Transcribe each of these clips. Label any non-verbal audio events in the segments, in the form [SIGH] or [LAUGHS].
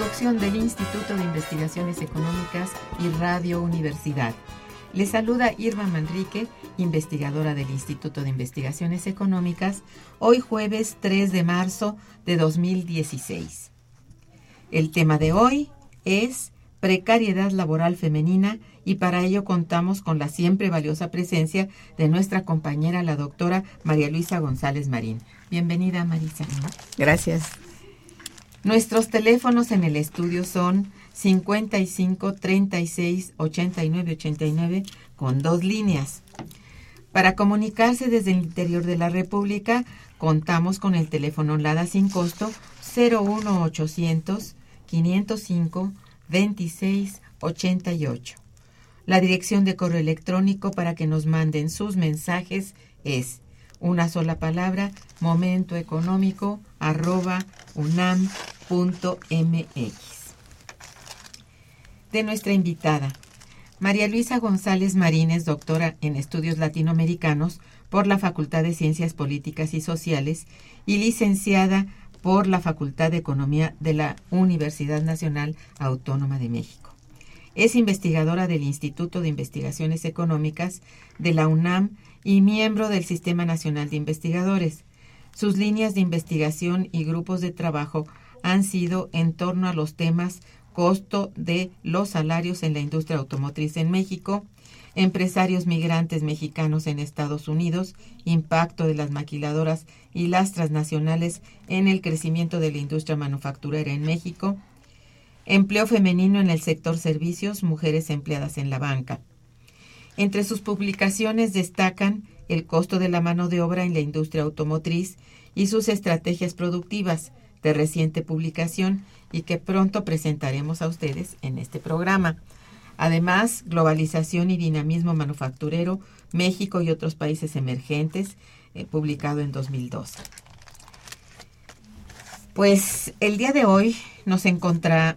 Producción del Instituto de Investigaciones Económicas y Radio Universidad. Le saluda Irma Manrique, investigadora del Instituto de Investigaciones Económicas, hoy jueves 3 de marzo de 2016. El tema de hoy es precariedad laboral femenina y para ello contamos con la siempre valiosa presencia de nuestra compañera, la doctora María Luisa González Marín. Bienvenida, Marisa. Gracias. Nuestros teléfonos en el estudio son 55 36 89 89 con dos líneas. Para comunicarse desde el interior de la República, contamos con el teléfono LADA sin costo 01800 505 26 88. La dirección de correo electrónico para que nos manden sus mensajes es una sola palabra, momento económico, arroba unam.mx. De nuestra invitada, María Luisa González Marínez, doctora en estudios latinoamericanos por la Facultad de Ciencias Políticas y Sociales y licenciada por la Facultad de Economía de la Universidad Nacional Autónoma de México. Es investigadora del Instituto de Investigaciones Económicas de la UNAM y miembro del Sistema Nacional de Investigadores. Sus líneas de investigación y grupos de trabajo han sido en torno a los temas costo de los salarios en la industria automotriz en México, empresarios migrantes mexicanos en Estados Unidos, impacto de las maquiladoras y las transnacionales en el crecimiento de la industria manufacturera en México, empleo femenino en el sector servicios, mujeres empleadas en la banca. Entre sus publicaciones destacan el costo de la mano de obra en la industria automotriz y sus estrategias productivas de reciente publicación y que pronto presentaremos a ustedes en este programa. Además, globalización y dinamismo manufacturero, México y otros países emergentes, eh, publicado en 2012. Pues el día de hoy nos,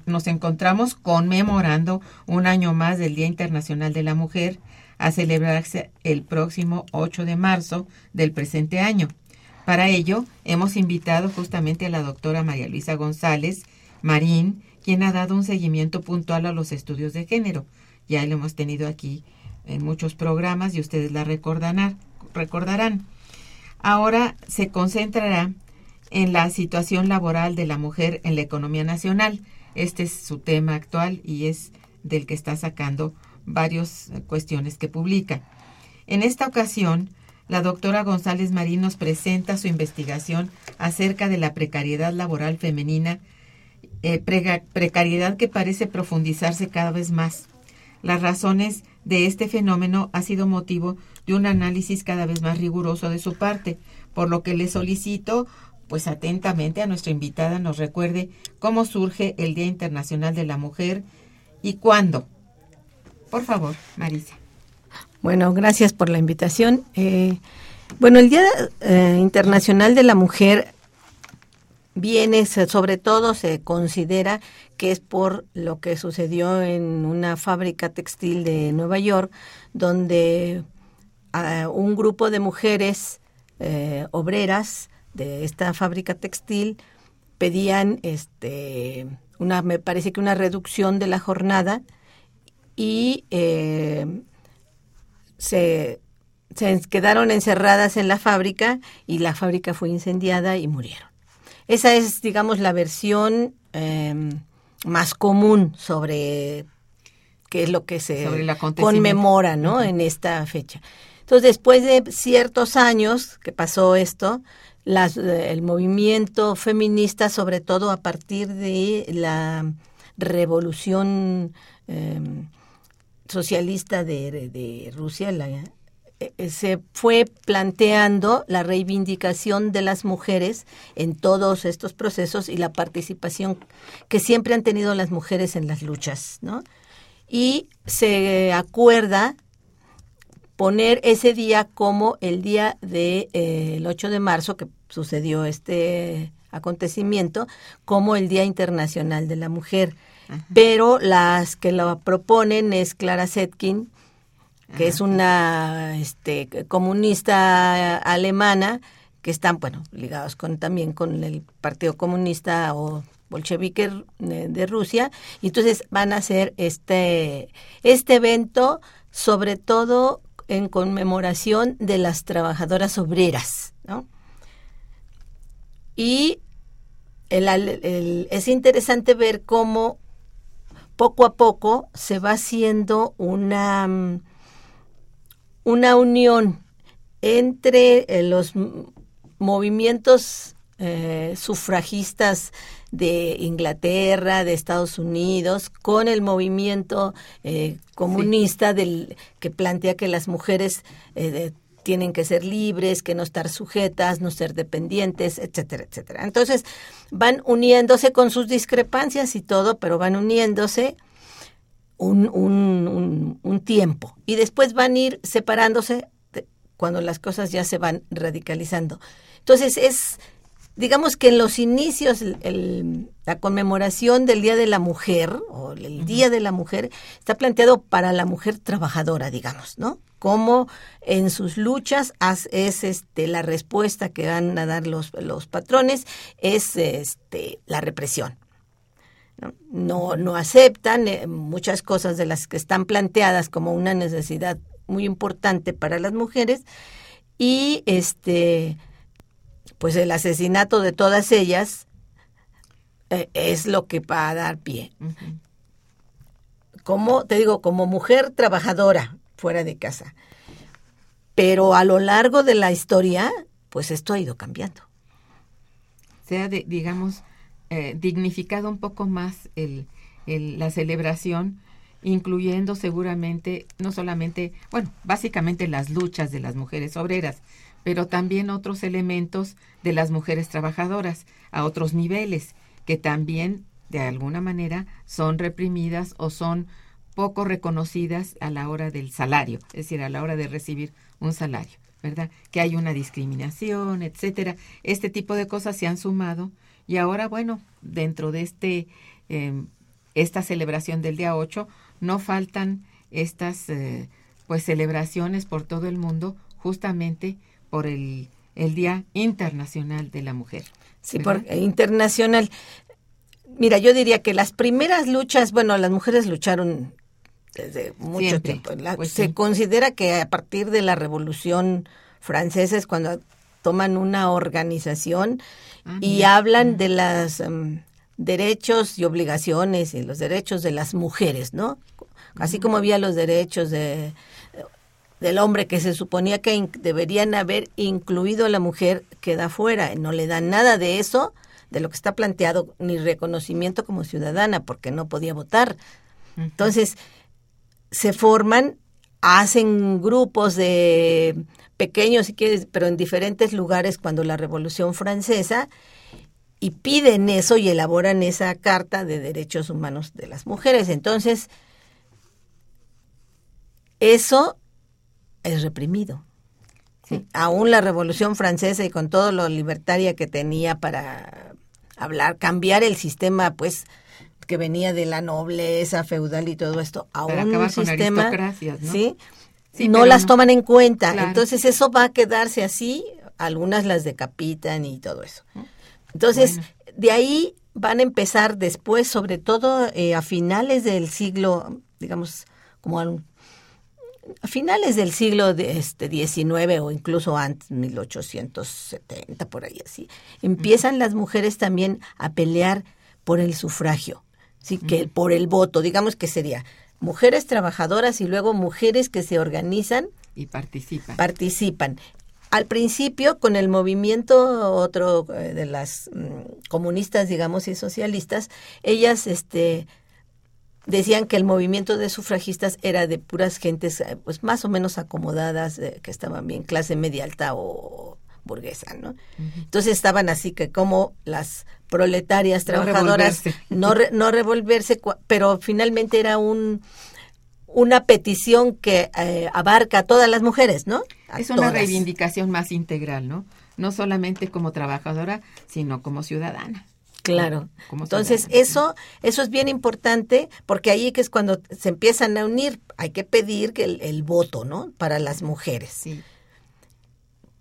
nos encontramos conmemorando un año más del Día Internacional de la Mujer, a celebrarse el próximo 8 de marzo del presente año. Para ello, hemos invitado justamente a la doctora María Luisa González Marín, quien ha dado un seguimiento puntual a los estudios de género. Ya lo hemos tenido aquí en muchos programas y ustedes la recordarán. Ahora se concentrará en la situación laboral de la mujer en la economía nacional. Este es su tema actual y es del que está sacando varias cuestiones que publica. En esta ocasión, la doctora González Marín nos presenta su investigación acerca de la precariedad laboral femenina, eh, precariedad que parece profundizarse cada vez más. Las razones de este fenómeno ha sido motivo de un análisis cada vez más riguroso de su parte, por lo que le solicito pues atentamente a nuestra invitada nos recuerde cómo surge el Día Internacional de la Mujer y cuándo. Por favor, Marisa. Bueno, gracias por la invitación. Eh, bueno, el Día eh, Internacional de la Mujer viene, sobre todo se considera que es por lo que sucedió en una fábrica textil de Nueva York, donde ah, un grupo de mujeres eh, obreras de esta fábrica textil pedían este una me parece que una reducción de la jornada y se, quedaron encerradas en la fábrica y la fábrica fue incendiada y murieron. Esa es, digamos, la versión em, más común sobre qué es lo que se conmemora ¿no? en esta fecha. Entonces, después de ciertos años que pasó esto, las, el movimiento feminista, sobre todo a partir de la revolución em, socialista de, de Rusia eh, eh, se fue planteando la reivindicación de las mujeres en todos estos procesos y la participación que siempre han tenido las mujeres en las luchas, ¿no? Y se acuerda poner ese día como el día del de, eh, 8 de marzo, que sucedió este acontecimiento, como el Día Internacional de la Mujer. Pero las que lo proponen es Clara Zetkin, que es una este, comunista alemana, que están, bueno, ligados con también con el Partido Comunista o bolchevique de Rusia, y entonces van a hacer este, este evento, sobre todo en conmemoración de las trabajadoras obreras, ¿no? Y es interesante ver cómo poco a poco se va haciendo una, mm, una unión entre eh, los movimientos eh, sufragistas de Inglaterra, de Estados Unidos, con el movimiento eh, comunista del, que plantea que las mujeres tienen que ser libres, que no estar sujetas, no ser dependientes, etcétera, etcétera. Entonces van uniéndose con sus discrepancias y todo, pero van uniéndose un, un, un, tiempo y después van a ir separándose cuando las cosas ya se van radicalizando. Entonces es, digamos que en los inicios, el, la conmemoración del Día de la Mujer o el Día de la Mujer está planteado para la mujer trabajadora, digamos, ¿no? cómo en sus luchas es este la respuesta que van a dar los, los patrones es este la represión. No, no, aceptan eh, muchas cosas de las que están planteadas como una necesidad muy importante para las mujeres y este pues el asesinato de todas ellas eh, es lo que va a dar pie. Como te digo, como mujer trabajadora, fuera de casa. Pero a lo largo de la historia, pues esto ha ido cambiando. Se ha, digamos, eh, dignificado un poco más el, la celebración, incluyendo seguramente, no solamente, bueno, básicamente las luchas de las mujeres obreras, pero también otros elementos de las mujeres trabajadoras a otros niveles, que también de alguna manera son reprimidas o son poco reconocidas a la hora del salario, es decir, a la hora de recibir un salario, ¿verdad? Que hay una discriminación, etcétera. Este tipo de cosas se han sumado y ahora, bueno, dentro de este em, esta celebración del día 8 no faltan estas eh, pues celebraciones por todo el mundo justamente por el, el Día Internacional de la Mujer. Sí, por internacional. Mira, yo diría que las primeras luchas, bueno, las mujeres lucharon desde mucho tiempo. Pues se considera que a partir de la Revolución Francesa es cuando toman una organización ah, y hablan de los em, derechos y obligaciones y los derechos de las mujeres, ¿no? Así como había los derechos de del hombre que se suponía que deberían haber incluido a la mujer queda fuera, no le dan nada de eso, de lo que está planteado, ni reconocimiento como ciudadana, porque no podía votar. Entonces, se forman, hacen grupos de pequeños, si quieres, pero en diferentes lugares cuando la Revolución Francesa, y piden eso y elaboran esa Carta de Derechos Humanos de las Mujeres. Entonces, eso es reprimido. Aún la Revolución Francesa y con todo lo libertaria que tenía para hablar, cambiar el sistema, pues, que venía de la nobleza feudal y todo esto, a un sistema, ¿no? ¿sí? no las toman en cuenta. Entonces eso va a quedarse así, algunas las decapitan y todo eso. Entonces, de ahí van a empezar después, sobre todo eh, a finales del siglo, digamos, como a finales del siglo de, este, XIX o incluso antes, 1870, por ahí así, empiezan las mujeres también a pelear por el sufragio, ¿sí? que por el voto, digamos que sería mujeres trabajadoras y luego mujeres que se organizan y participan. Participan. Al principio, con el movimiento otro eh, de las mm, comunistas, digamos, y socialistas, ellas este, decían que el movimiento de sufragistas era de puras gentes eh, pues más o menos acomodadas eh, que estaban bien clase media alta o burguesa, ¿no? Entonces estaban así que como las proletarias trabajadoras [LAUGHS] no no, revolverse, pero finalmente era un una petición que eh, abarca a todas las mujeres, ¿no? es una reivindicación más integral, ¿no? No solamente como trabajadora, sino como ciudadana. Claro. Entonces, eso, eso es bien importante porque ahí que es cuando se empiezan a unir, hay que pedir que el, voto, ¿no? Para las mujeres. Sí.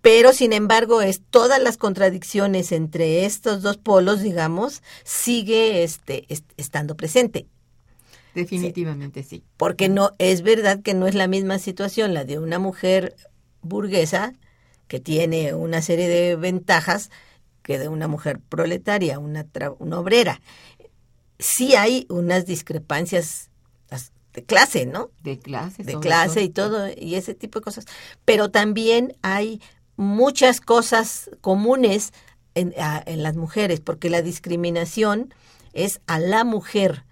Pero, sin embargo, es todas las contradicciones entre estos dos polos, digamos, sigue este, estando presente. Definitivamente sí. Porque no, es verdad que no es la misma situación la de una mujer burguesa que tiene una serie de ventajas que de una mujer proletaria, una, una obrera. Sí hay unas discrepancias de clase, ¿no? De clase. De clase y todo, y ese tipo de cosas. Pero también hay muchas cosas comunes en, en las mujeres, porque la discriminación es a la mujer.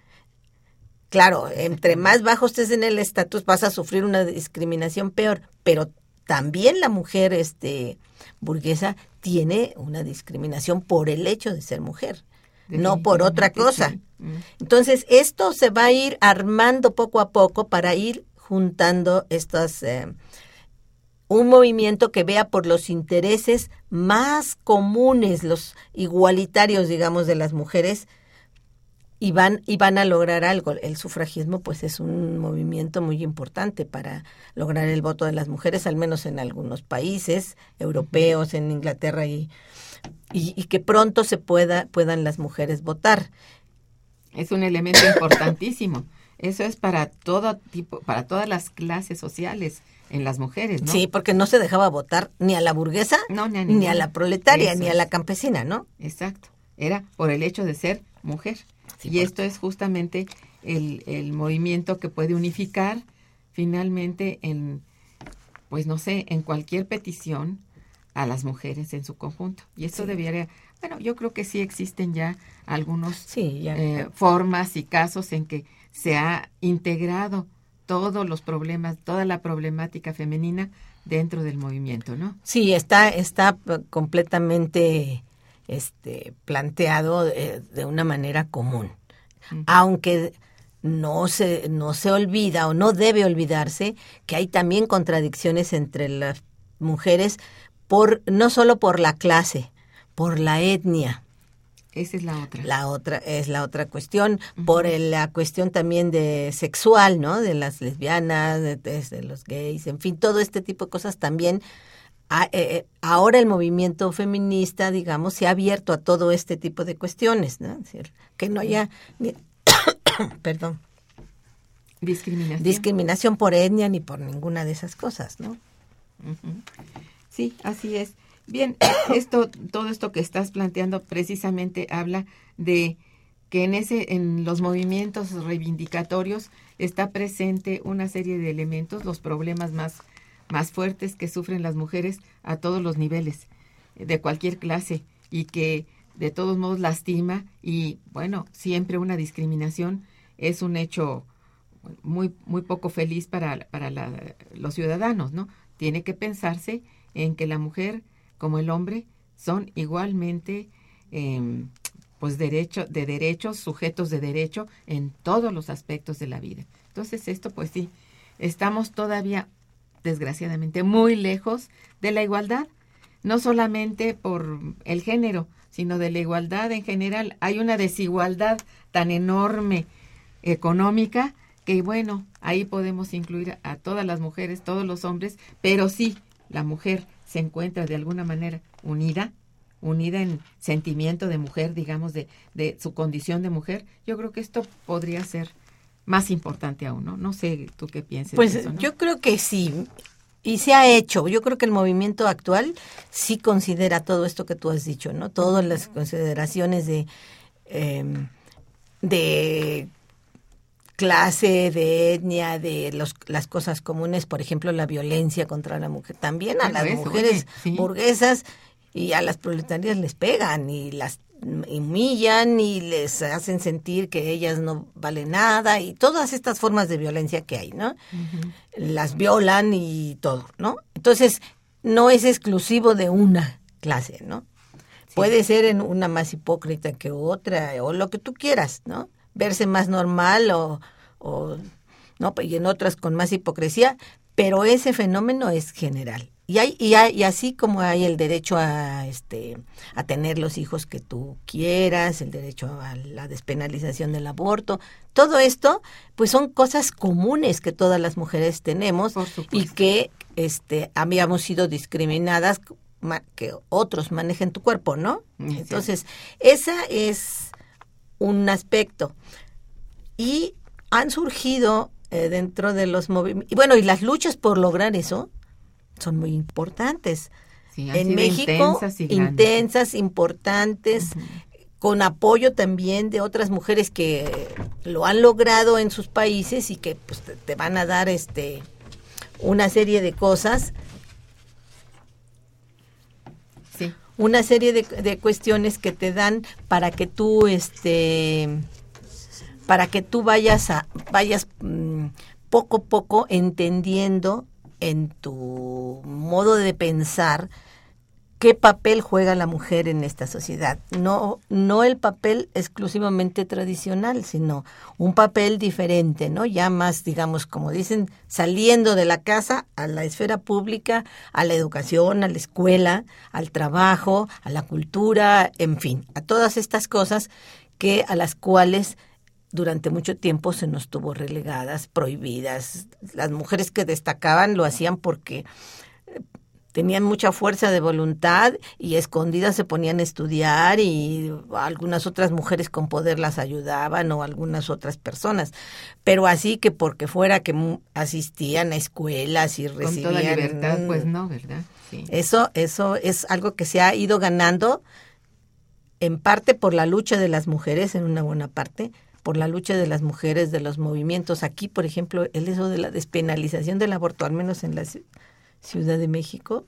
Claro, entre más bajo estés en el estatus vas a sufrir una discriminación peor, pero también la mujer este burguesa tiene una discriminación por el hecho de ser mujer, no por otra cosa. Mm. Entonces, esto se va a ir armando poco a poco para ir juntando estas... Eh, un movimiento que vea por los intereses más comunes, los igualitarios, digamos, de las mujeres, y van, y van a lograr algo. El sufragismo pues es un movimiento muy importante para lograr el voto de las mujeres, al menos en algunos países europeos, en Inglaterra y, y, que pronto se pueda, puedan las mujeres votar. Es un elemento importantísimo. Eso es para todo tipo, para todas las clases sociales en las mujeres, ¿no? Sí, porque no se dejaba votar ni a la burguesa, ni, a la proletaria, ni a la campesina, ¿no? Exacto. Era por el hecho de ser mujer y esto es justamente el, el movimiento que puede unificar finalmente en, pues no sé, en cualquier petición a las mujeres en su conjunto. Y esto debería, bueno, yo creo que sí existen ya algunos eh, formas y casos en que se ha integrado todos los problemas, toda la problemática femenina dentro del movimiento, ¿no? Sí, está, está completamente este, planteado de, una manera común. Aunque no se, no se olvida o no debe olvidarse que hay también contradicciones entre las mujeres por no solo por la clase, por la etnia. Esa es la otra. La otra es la otra cuestión, por el- la cuestión también de sexual, ¿no? De las lesbianas, de, de- de los gays, en fin, todo este tipo de cosas también. A- eh, eh, ahora el movimiento feminista, digamos, se ha abierto a todo este tipo de cuestiones, ¿no? Es decir, que no haya, ni- [COUGHS] perdón, Discriminación. discriminación por etnia ni por ninguna de esas cosas, ¿no? Sí, así es. Bien, [COUGHS] esto, todo esto que estás planteando precisamente habla de que en ese, en los movimientos reivindicatorios está presente una serie de elementos, los problemas más, más fuertes que sufren las mujeres a todos los niveles, de cualquier clase, y que de todos modos lastima, y bueno, siempre una discriminación es un hecho muy, muy poco feliz para, para la- los ciudadanos, ¿no? Tiene que pensarse en que la mujer como el hombre son igualmente em, pues derecho, de derechos, sujetos de derecho en todos los aspectos de la vida. Entonces esto pues sí, estamos todavía desgraciadamente muy lejos de la igualdad, no solamente por el género, sino de la igualdad en general. Hay una desigualdad tan enorme económica que bueno, ahí podemos incluir a todas las mujeres, todos los hombres, pero sí, la mujer se encuentra de alguna manera unida, unida en sentimiento de mujer, digamos, de, de su condición de mujer, yo creo que esto podría ser más importante aún, ¿no? No sé tú qué piensas. Pues de eso, ¿no? yo creo que sí. Y se ha hecho. Yo creo que el movimiento actual sí considera todo esto que tú has dicho, ¿no? Todas las consideraciones de, eh, de clase, de etnia, de los, las cosas comunes, por ejemplo, la violencia contra la mujer. También a Bueno, las eso, mujeres oye, sí. burguesas y a las proletarias les pegan y las humillan y les hacen sentir que ellas no valen nada y todas estas formas de violencia que hay, ¿no? Las violan y todo, ¿no? Entonces, no es exclusivo de una clase, ¿no? Puede ser en una más hipócrita que otra o lo que tú quieras, ¿no? Verse más normal o, o no, y en otras con más hipocresía, pero ese fenómeno es general. Y, hay, y, hay- y así como hay el derecho a, este, a tener los hijos que tú quieras, el derecho a la despenalización del aborto, todo esto, pues son cosas comunes que todas las mujeres tenemos y que este, habíamos sido discriminadas que otros manejen tu cuerpo, ¿no? Es Entonces, esa es un aspecto. Y han surgido eh, dentro de los movimientos, y bueno, y las luchas por lograr eso son muy importantes. Sí, han en sido México, intensas y grandes. intensas, importantes, con apoyo también de otras mujeres que lo han logrado en sus países y que pues, te, van a dar este una serie de cosas, Sí, una serie de, de cuestiones que te dan para que tú este para que tú vayas a vayas mm, poco a poco entendiendo en tu modo de pensar qué papel juega la mujer en esta sociedad. No, no el papel exclusivamente tradicional, sino un papel diferente, ¿no? Ya más, digamos, como dicen, saliendo de la casa a la esfera pública, a la educación, a la escuela, al trabajo, a la cultura, en fin, a todas estas cosas que a las cuales durante mucho tiempo se nos tuvo relegadas, prohibidas. Las mujeres que destacaban lo hacían porque eh, tenían mucha fuerza de voluntad y escondidas se ponían a estudiar y algunas otras mujeres con poder las ayudaban o algunas otras personas. Pero así que porque fuera que asistían a escuelas y con recibían... toda libertad, pues mm, no, ¿verdad? Sí. eso, eso es algo que se ha ido ganando en parte por la lucha de las mujeres, en una buena parte, por la lucha de las mujeres, de los movimientos. Aquí, por ejemplo, el eso de la despenalización del aborto, al menos en la ci- Ciudad de México,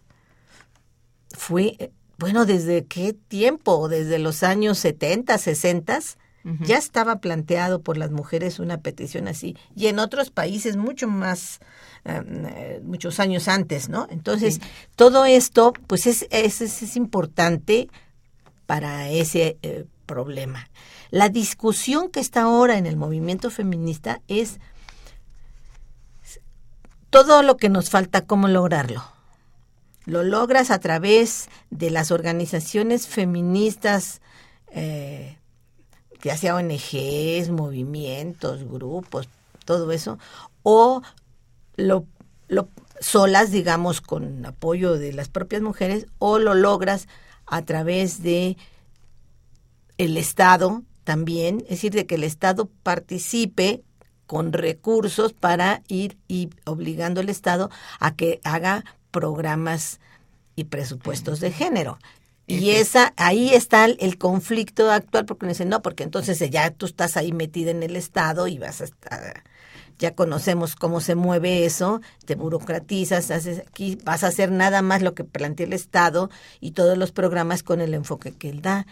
fue, eh, bueno, ¿desde qué tiempo? Desde los años 70, 60, Ujú. ya estaba planteado por las mujeres una petición así. Y en otros países mucho más, eh, eh, muchos años antes, ¿no? Entonces, Sí. todo esto, pues es, es, es- es importante para ese eh, problema. La discusión que está ahora en el movimiento feminista es todo lo que nos falta, cómo lograrlo. Lo logras a través de las organizaciones feministas eh, ya sea ONGs, movimientos, grupos, todo eso, o lo, lo solas, digamos, con apoyo de las propias mujeres, o lo logras a través de el Estado también, es decir, de que el Estado participe con recursos para ir y obligando al Estado a que haga programas y presupuestos de género. Y esa, ahí está el conflicto actual, porque me dicen, no, porque entonces ya tú estás ahí metida en el Estado y vas a estar, ya conocemos cómo se mueve eso, te burocratizas, haces aquí, vas a hacer nada más lo que plantea el Estado y todos los programas con el enfoque que él da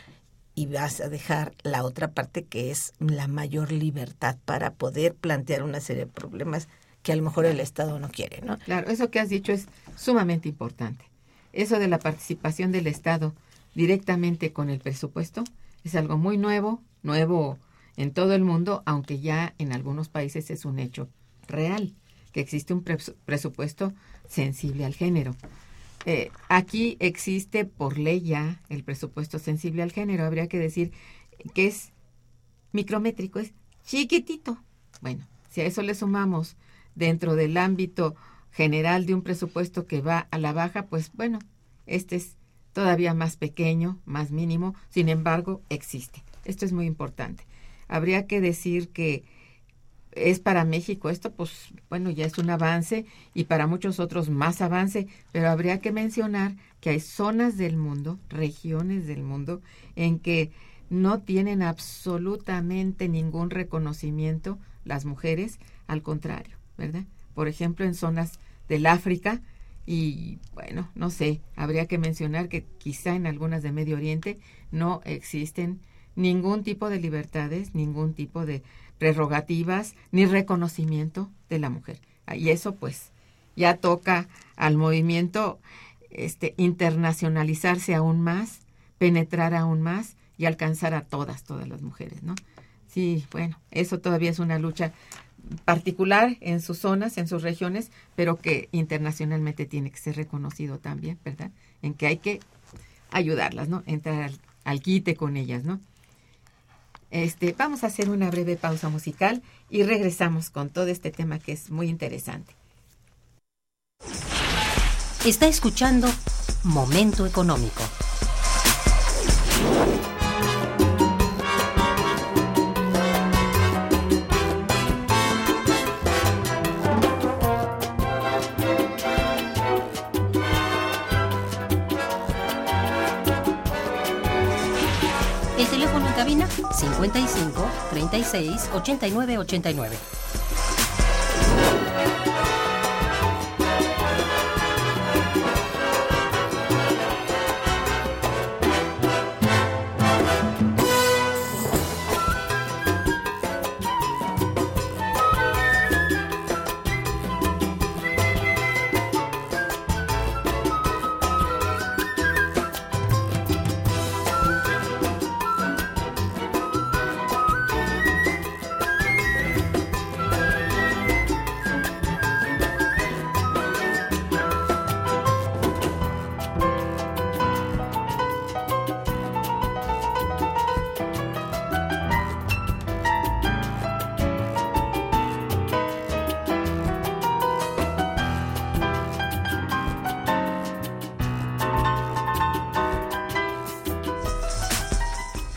y vas a dejar la otra parte que es la mayor libertad para poder plantear una serie de problemas que a lo mejor el Estado no quiere, ¿no? Claro, eso que has dicho es sumamente importante. Eso de la participación del Estado directamente con el presupuesto es algo muy nuevo, nuevo en todo el mundo, aunque ya en algunos países es un hecho real, que existe un presupuesto sensible al género. Eh, aquí existe por ley ya el presupuesto sensible al género. Habría que decir que es micrométrico, es chiquitito. Bueno, si a eso le sumamos dentro del ámbito general de un presupuesto que va a la baja, pues bueno, este es todavía más pequeño, más mínimo, sin embargo, existe. Esto es muy importante. Habría que decir que es para México esto, pues bueno, ya es un avance y para muchos otros más avance, pero habría que mencionar que hay zonas del mundo, regiones del mundo, en que no tienen absolutamente ningún reconocimiento las mujeres, al contrario, ¿verdad? Por ejemplo, en zonas del África y bueno, no sé, habría que mencionar que quizá en algunas de Medio Oriente no existen ningún tipo de libertades, ningún tipo de prerrogativas ni reconocimiento de la mujer. Y eso pues ya toca al movimiento este internacionalizarse aún más, penetrar aún más y alcanzar a todas, todas las mujeres, ¿no? Sí, bueno, eso todavía es una lucha particular en sus zonas, en sus regiones, pero que internacionalmente tiene que ser reconocido también, ¿verdad? En que hay que ayudarlas, ¿no? Entrar al, al quite con ellas, ¿no? Este, vamos a hacer una breve pausa musical y regresamos con todo este tema que es muy interesante. Está escuchando Momento Económico. 55 36 89 89.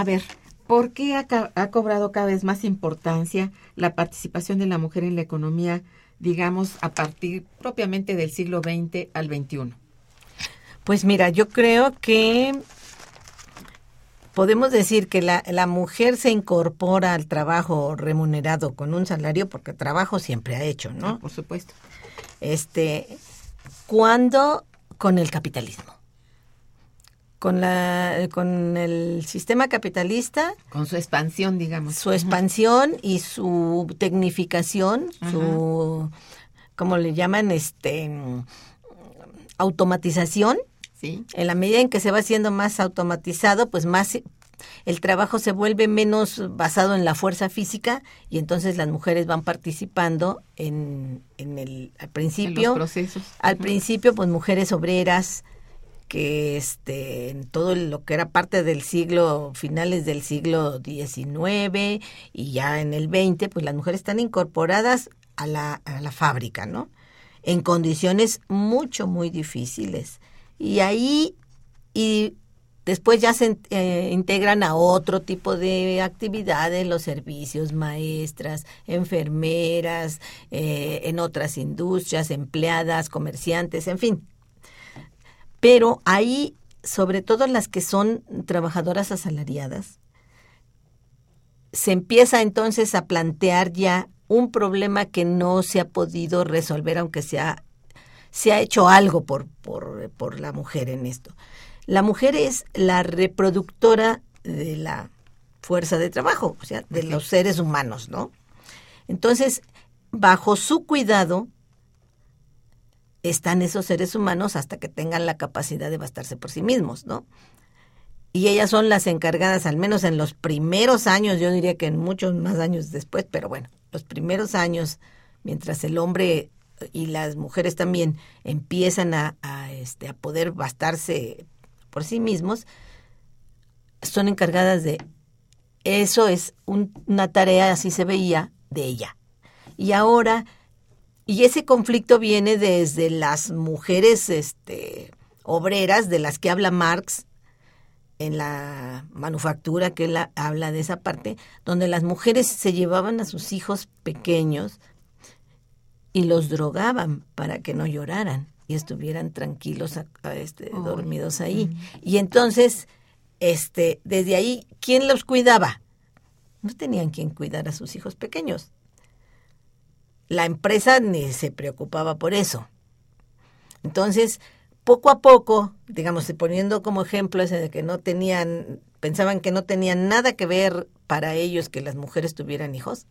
A ver, ¿por qué ha, cobrado cada vez más importancia la participación de la mujer en la economía, digamos, a partir propiamente del siglo XX al XXI? Pues mira, yo creo que podemos decir que la, la mujer se incorpora al trabajo remunerado con un salario porque trabajo siempre ha hecho, ¿no? Ah, por supuesto. Este, cuando con el capitalismo. Con, la, con el sistema capitalista, Con su expansión, digamos. su expansión y su tecnificación, su, ¿cómo le llaman? Este, mm, automatización. Sí. En la medida en que se va haciendo más automatizado, pues más el trabajo se vuelve menos basado en la fuerza física y entonces las mujeres van participando en, en el al En principio los procesos. al principio pues mujeres obreras que este en todo lo que era parte del siglo finales del siglo XIX y ya en el XX pues las mujeres están incorporadas a la, a la fábrica no en condiciones mucho muy difíciles. Y ahí y después ya se eh, integran a otro tipo de actividades los servicios maestras enfermeras eh, en otras industrias empleadas comerciantes en fin pero ahí, sobre todo las que son trabajadoras asalariadas, se empieza entonces a plantear ya un problema que no se ha podido resolver, aunque se ha, se ha hecho algo por, por, por la mujer en esto. La mujer es la reproductora de la fuerza de trabajo, o sea, de los seres humanos, ¿no? Entonces, bajo su cuidado, están esos seres humanos hasta que tengan la capacidad de bastarse por sí mismos, ¿no? Y ellas son las encargadas, al menos en los primeros años, yo diría que en muchos más años después, pero bueno, los primeros años, mientras el hombre y las mujeres también empiezan a, a, este, a poder bastarse por sí mismos, son encargadas de eso es un- una tarea, así se veía, de ella. Y ahora y ese conflicto viene desde las mujeres este, obreras de las que habla Marx en la manufactura, que él ha- habla de esa parte, donde las mujeres se llevaban a sus hijos pequeños y los drogaban para que no lloraran y estuvieran tranquilos a- a, este, dormidos ahí. Y entonces, este, desde ahí, ¿quién los cuidaba? No tenían quien cuidar a sus hijos pequeños la empresa ni se preocupaba por eso. Entonces, poco a poco, digamos, poniendo como ejemplo ese de que no tenían, pensaban que no tenían nada que ver para ellos que las mujeres tuvieran hijos.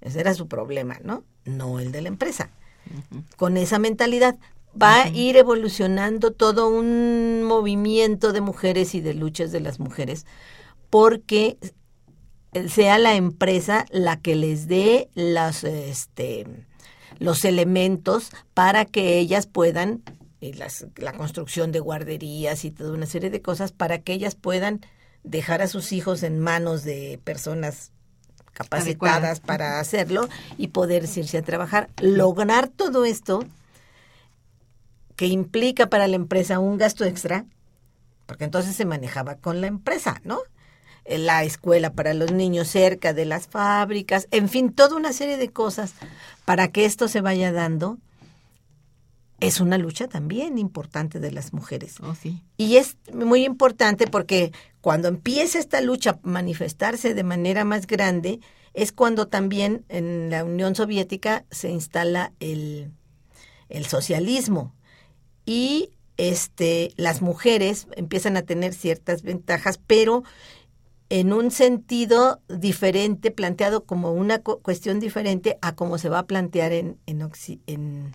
Ese era su problema, ¿no? No el de la empresa. Con esa mentalidad va a ir evolucionando todo un movimiento de mujeres y de luchas de las mujeres, porque sea la empresa la que les dé las, este, los elementos para que ellas puedan, y las, la construcción de guarderías y toda una serie de cosas, para que ellas puedan dejar a sus hijos en manos de personas capacitadas para hacerlo y poder irse a trabajar. Lograr todo esto que implica para la empresa un gasto extra, porque entonces se manejaba con la empresa, ¿no? La escuela para los niños cerca de las fábricas, en fin, toda una serie de cosas para que esto se vaya dando. Es una lucha también importante de las mujeres. Oh, sí. Y es muy importante porque cuando empieza esta lucha a manifestarse de manera más grande, es cuando también en la Unión Soviética se instala el, el socialismo. Y este, las mujeres empiezan a tener ciertas ventajas, pero en un sentido diferente, planteado como una cu- cuestión diferente a como se va a plantear en, en, Occi- en,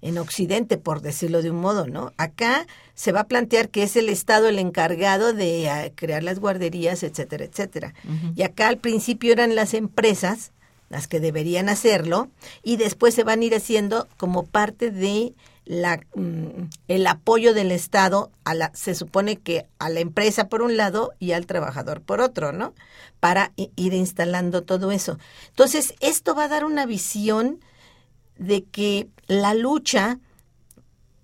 en Occidente, por decirlo de un modo, ¿no? Acá se va a plantear que es el Estado el encargado de ah, crear las guarderías, etcétera, etcétera. Y acá al principio eran las empresas las que deberían hacerlo y después se van a ir haciendo como parte de la mm, el apoyo del Estado a la se supone que a la empresa por un lado y al trabajador por otro, ¿no? Para ir instalando todo eso. Entonces, esto va a dar una visión de que la lucha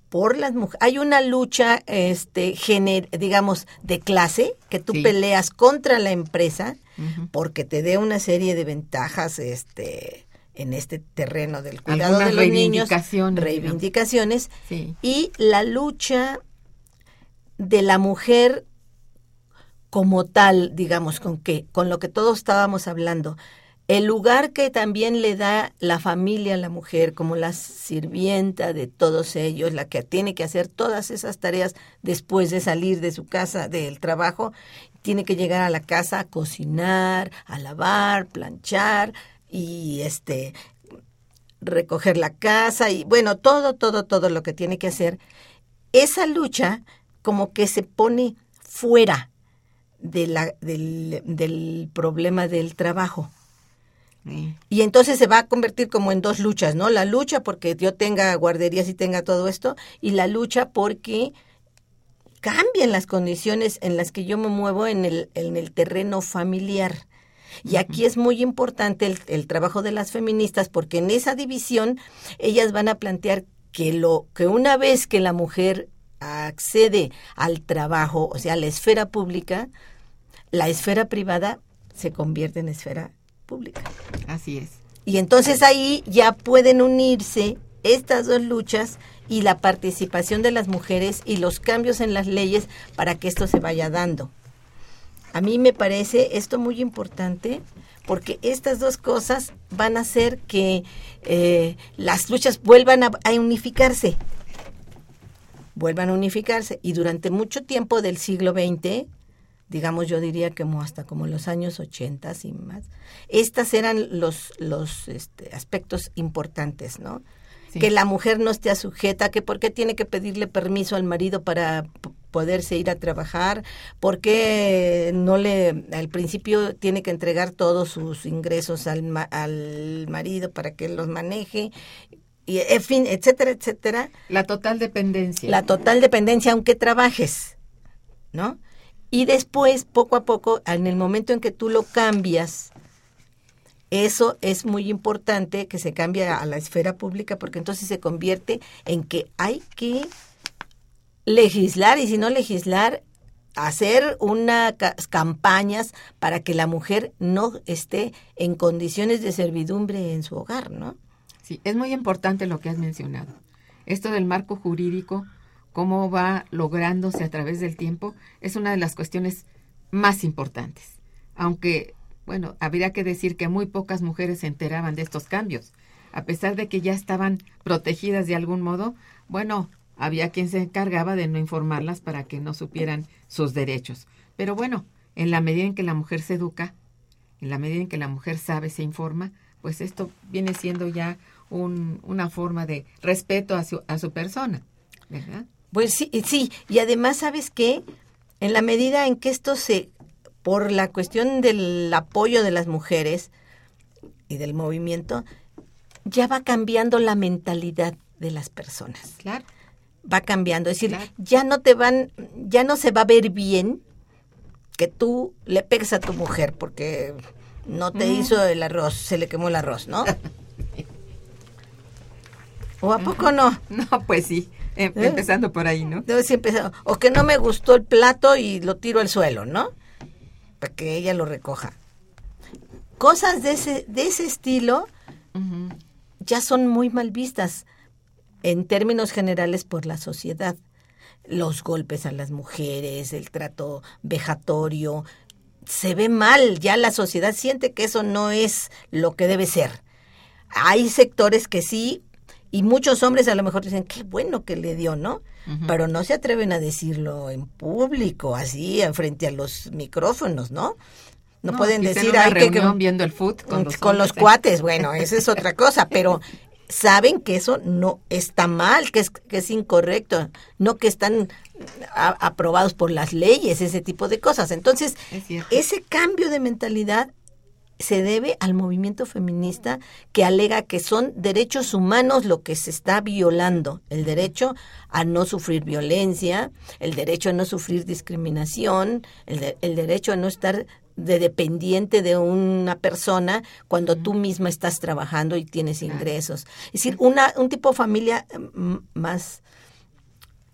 por las mujeres, hay una lucha, este, gener, digamos, de clase, que tú Sí. peleas contra la empresa porque te dé una serie de ventajas, este, en este terreno del cuidado Algunas de los niños, reivindicaciones, reivindicaciones, Sí. y la lucha de la mujer como tal, digamos, con que, con lo que todos estábamos hablando, el lugar que también le da la familia a la mujer como la sirvienta de todos ellos, la que tiene que hacer todas esas tareas después de salir de su casa, del trabajo, tiene que llegar a la casa a cocinar, a lavar, planchar y este recoger la casa y bueno, todo, todo, todo lo que tiene que hacer. Esa lucha como que se pone fuera de la, del, del problema del trabajo y entonces se va a convertir como en dos luchas, ¿no? La lucha porque yo tenga guarderías y tenga todo esto, y la lucha porque cambien las condiciones en las que yo me muevo en el, en el terreno familiar. Y aquí es muy importante el, el, trabajo de las feministas porque en esa división ellas van a plantear que lo que una vez que la mujer accede al trabajo, o sea, a la esfera pública, la esfera privada se convierte en esfera pública. Así es. Y entonces ahí ya pueden unirse estas dos luchas y la participación de las mujeres y los cambios en las leyes para que esto se vaya dando. A mí me parece esto muy importante porque estas dos cosas van a hacer que eh, las luchas vuelvan a, a unificarse, vuelvan a unificarse. Y durante mucho tiempo del siglo XX, digamos yo diría que hasta como los años 80 y más. Estas eran los, los este, aspectos importantes, ¿no? Que la mujer no esté sujeta, que por qué tiene que pedirle permiso al marido para poderse ir a trabajar, por qué no le, al principio tiene que entregar todos sus ingresos al, al marido para que los maneje, y en fin, etcétera, etcétera. La total dependencia. La total dependencia, aunque trabajes, ¿no? Y después, poco a poco, en el momento en que tú lo cambias, eso es muy importante que se cambie a la esfera pública porque entonces se convierte en que hay que legislar y si no legislar, hacer unas campañas para que la mujer no esté en condiciones de servidumbre en su hogar, ¿no? Sí, es muy importante lo que has mencionado. Esto del marco jurídico cómo va lográndose a través del tiempo, es una de las cuestiones más importantes. Aunque, bueno, habría que decir que muy pocas mujeres se enteraban de estos cambios. A pesar de que ya estaban protegidas de algún modo, bueno, había quien se encargaba de no informarlas para que no supieran sus derechos. Pero bueno, en la medida en que la mujer se educa, en la medida en que la mujer sabe, se informa, pues esto viene siendo ya un, una forma de respeto a su, a su persona, ¿verdad? Pues sí, sí, y además, ¿sabes qué? En la medida en que esto se, por la cuestión del apoyo de las mujeres y del movimiento, ya va cambiando la mentalidad de las personas. Claro. Va cambiando, es decir, ya no te van, ya no se va a ver bien que tú le pegues a tu mujer porque no te hizo el arroz, se le quemó el arroz, ¿no? [LAUGHS] ¿O a poco no? No, pues sí. Em, ¿Eh? Empezando por ahí, ¿no? Debe ser O que no me gustó el plato y lo tiro al suelo, ¿no? Para que ella lo recoja. Cosas de ese, de ese estilo ya son muy mal vistas en términos generales por la sociedad. Los golpes a las mujeres, el trato vejatorio, se ve mal, ya la sociedad siente que eso no es lo que debe ser. Hay sectores que sí y muchos hombres a lo mejor dicen, qué bueno que le dio, ¿no? Pero no se atreven a decirlo en público, así, frente a los micrófonos, ¿no? No, pueden decir, hay que viendo el con los, con los cuates, bueno, esa es otra cosa, pero [LAUGHS] saben que eso no está mal, que es, que es incorrecto, no que están aprobados por las leyes, ese tipo de cosas. Entonces, ese cambio de mentalidad se debe al movimiento feminista que alega que son derechos humanos lo que se está violando, el derecho a no sufrir violencia, el derecho a no sufrir discriminación, el, el derecho a no estar de dependiente de una persona cuando tú misma estás trabajando y tienes ingresos. Es decir, una, un tipo de familia mm, más,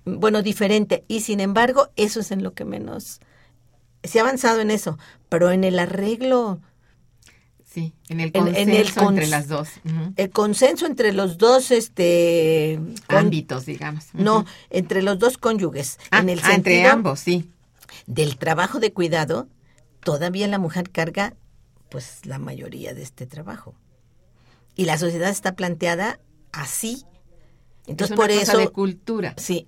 bueno, diferente. Y sin embargo, eso es en lo que menos se ha avanzado en eso, pero en el arreglo Sí, en el consenso entre las dos. El consenso entre los dos este ámbitos, digamos. No, entre los dos cónyuges. Ah, en el ah, entre ambos, sí. del trabajo de cuidado, todavía la mujer carga pues la mayoría de este trabajo. Y la sociedad está planteada así. Entonces es una por cosa eso de cultura. Sí.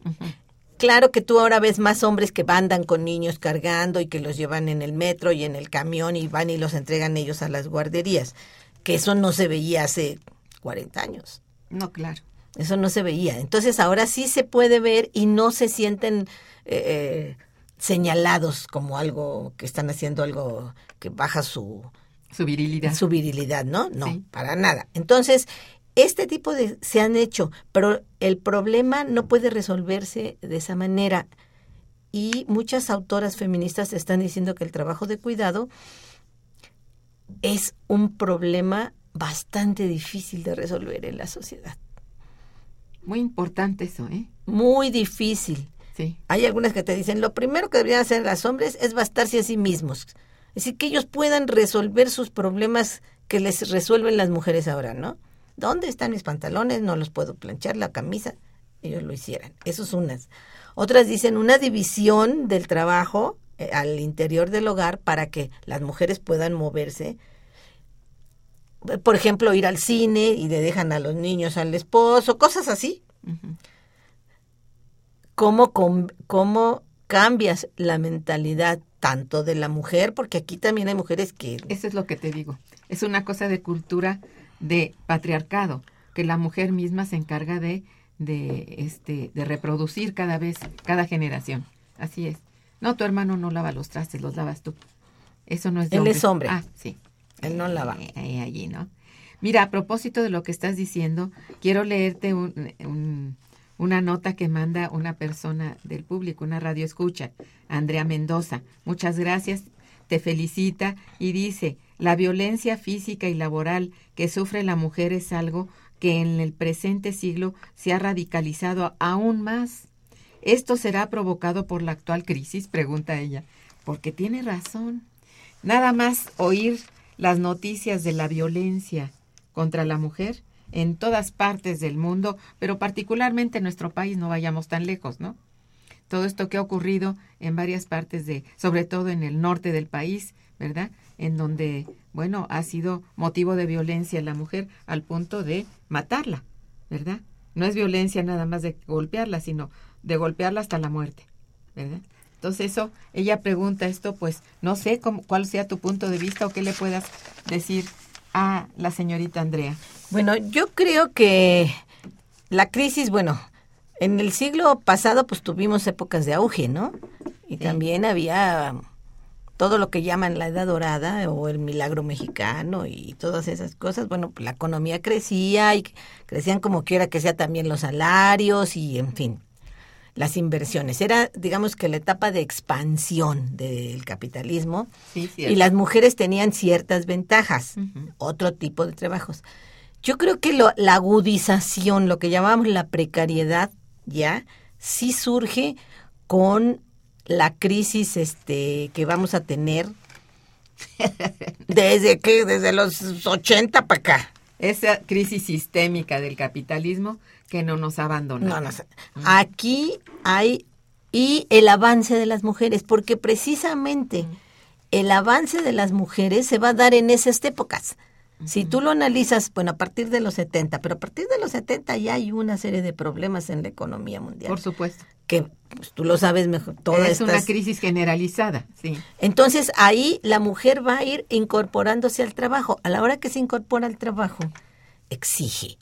Claro que tú ahora ves más hombres que andan con niños cargando y que los llevan en el metro y en el camión y van y los entregan ellos a las guarderías, que eso no se veía hace 40 años. No, claro. Eso no se veía. Entonces ahora sí se puede ver y no se sienten eh, señalados como algo que están haciendo algo que baja su, Su virilidad. su virilidad, ¿no? No, Sí. para nada. Entonces, este tipo de se han hecho, pero el problema no puede resolverse de esa manera. Y muchas autoras feministas están diciendo que el trabajo de cuidado es un problema bastante difícil de resolver en la sociedad. Muy importante eso, ¿eh? Muy difícil. Sí. Hay algunas que te dicen, lo primero que deberían hacer los hombres es bastarse a sí mismos. Es decir, que ellos puedan resolver sus problemas que les resuelven las mujeres ahora, ¿no? ¿Dónde están mis pantalones? No los puedo planchar, la camisa. Ellos lo hicieran. Eso es unas. Otras dicen una división del trabajo eh, al interior del hogar para que las mujeres puedan moverse. Por ejemplo, ir al cine y le dejan a los niños al esposo, cosas así. Cómo, cómo cambias la mentalidad tanto de la mujer, porque aquí también hay mujeres que... Eso es lo que te digo. Es una cosa de cultura de patriarcado, que la mujer misma se encarga de, de, este, de reproducir cada vez, cada generación. Así es. No, tu hermano no lava los trastes, los lavas tú. Eso no es de Él hombres. es hombre. Ah, sí. Él no lava. Eh, eh, allí, ¿no? Mira, a propósito de lo que estás diciendo, quiero leerte un- un- una nota que manda una persona del público, una radio escucha, Andrea Mendoza. Muchas gracias, te felicita y dice, la violencia física y laboral que sufre la mujer es algo que en el presente siglo se ha radicalizado aún más. ¿Esto será provocado por la actual crisis? pregunta ella. Porque tiene razón. Nada más oír las noticias de la violencia contra la mujer en todas partes del mundo, pero particularmente en nuestro país, no vayamos tan lejos, ¿no? Todo esto que ha ocurrido en varias partes de, sobre todo en el norte del país, ¿verdad? En donde, bueno, ha sido motivo de violencia la mujer al punto de matarla, ¿verdad? No es violencia nada más de golpearla, sino de golpearla hasta la muerte, ¿verdad? Entonces eso, ella pregunta esto, pues no sé cómo, cuál sea tu punto de vista o qué le puedas decir a la señorita Andrea. Bueno, yo creo que la crisis, bueno, en el siglo pasado pues tuvimos épocas de auge, ¿no? Y también había todo lo que llaman la edad dorada o el milagro mexicano y todas esas cosas. Bueno, pues la economía crecía y crecían como quiera que sea también los salarios y en fin, las inversiones. Era, digamos que la etapa de expansión del capitalismo Sí, y las mujeres tenían ciertas ventajas, otro tipo de trabajos. Yo creo que lo- la agudización, lo que llamamos la precariedad, ya sí surge con la crisis este que vamos a tener [LAUGHS] desde que desde los 80 para acá. Esa crisis sistémica del capitalismo que no nos abandona. No, no sé. Aquí hay y el avance de las mujeres, porque precisamente el avance de las mujeres se va a dar en esas épocas. Si tú lo analizas, bueno, a partir de los 70, pero a partir de los 70 ya hay una serie de problemas en la economía mundial. Por supuesto. que pues, tú lo sabes mejor. Todas es una crisis generalizada, sí. Entonces ahí la mujer va a ir incorporándose al trabajo. A la hora que se incorpora al trabajo, exige.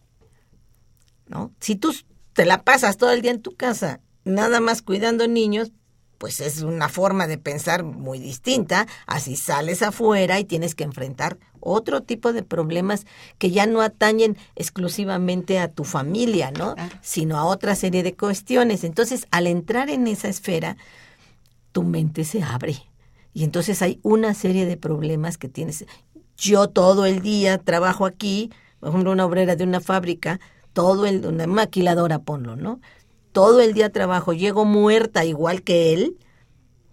¿No? Si tú te la pasas todo el día en tu casa, nada más cuidando niños, pues es una forma de pensar muy distinta. Así sales afuera y tienes que enfrentar otro tipo de problemas que ya no atañen exclusivamente a tu familia, ¿no? Claro. Sino a otra serie de cuestiones. Entonces, al entrar en esa esfera, tu mente se abre. Y entonces hay una serie de problemas que tienes. Yo todo el día trabajo aquí, por ejemplo, una obrera de una fábrica, todo el, una maquiladora, ponlo, ¿no? Todo el día trabajo, llego muerta igual que él,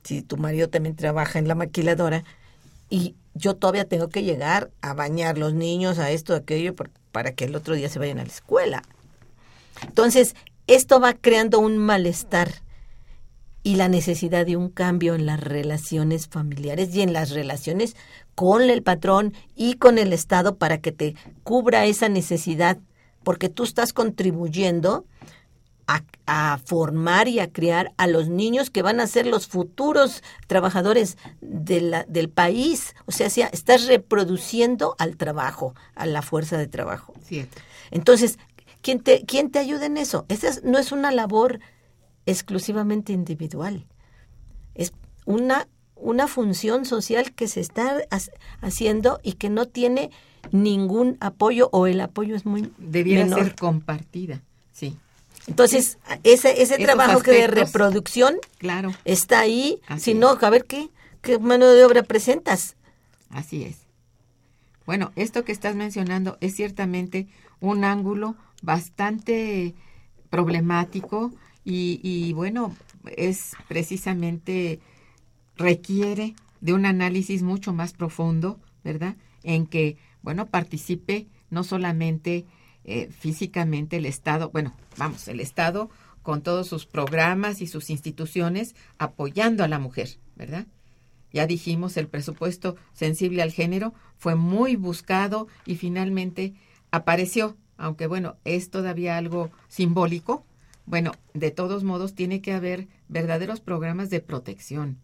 si tu marido también trabaja en la maquiladora, y yo todavía tengo que llegar a bañar los niños, a esto, a aquello, para que el otro día se vayan a la escuela. Entonces, esto va creando un malestar y la necesidad de un cambio en las relaciones familiares y en las relaciones con el patrón y con el Estado para que te cubra esa necesidad, porque tú estás contribuyendo a, a, formar y a criar a los niños que van a ser los futuros trabajadores de la, del país. O sea, sea, estás reproduciendo al trabajo, a la fuerza de trabajo. Cierto. Entonces, ¿quién te, ¿quién te ayuda en eso? Esa es- no es una labor exclusivamente individual. Es una, una función social que se está ha- haciendo y que no tiene ningún apoyo o el apoyo es muy Debiera menor. ser compartida. Sí, Entonces, ese, ese Esos trabajo que de reproducción claro. está ahí. Así si es. no, a ver qué, qué mano de obra presentas. Así es. Bueno, esto que estás mencionando es ciertamente un ángulo bastante problemático y, y, bueno, es precisamente requiere de un análisis mucho más profundo, ¿verdad? En que, bueno, participe no solamente eh, físicamente el Estado, bueno, vamos, el Estado con todos sus programas y sus instituciones apoyando a la mujer, ¿verdad? Ya dijimos, el presupuesto sensible al género fue muy buscado y finalmente apareció, aunque bueno, es todavía algo simbólico. Bueno, de todos modos tiene que haber verdaderos programas de protección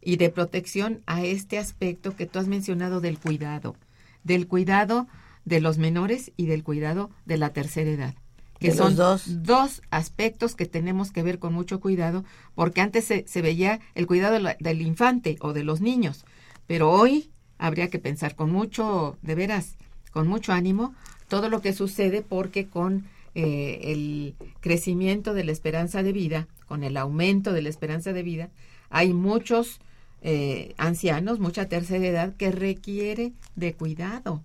y de protección a este aspecto que tú has mencionado del cuidado, del cuidado de los menores y del cuidado de la tercera edad que son dos. dos aspectos que tenemos que ver con mucho cuidado, porque antes se, se veía el cuidado de la- del infante o de los niños, pero hoy habría que pensar con mucho, de veras, con mucho ánimo, todo lo que sucede, porque con eh, el crecimiento de la esperanza de vida, con el aumento de la esperanza de vida, hay muchos eh, ancianos, mucha tercera edad que requiere de cuidado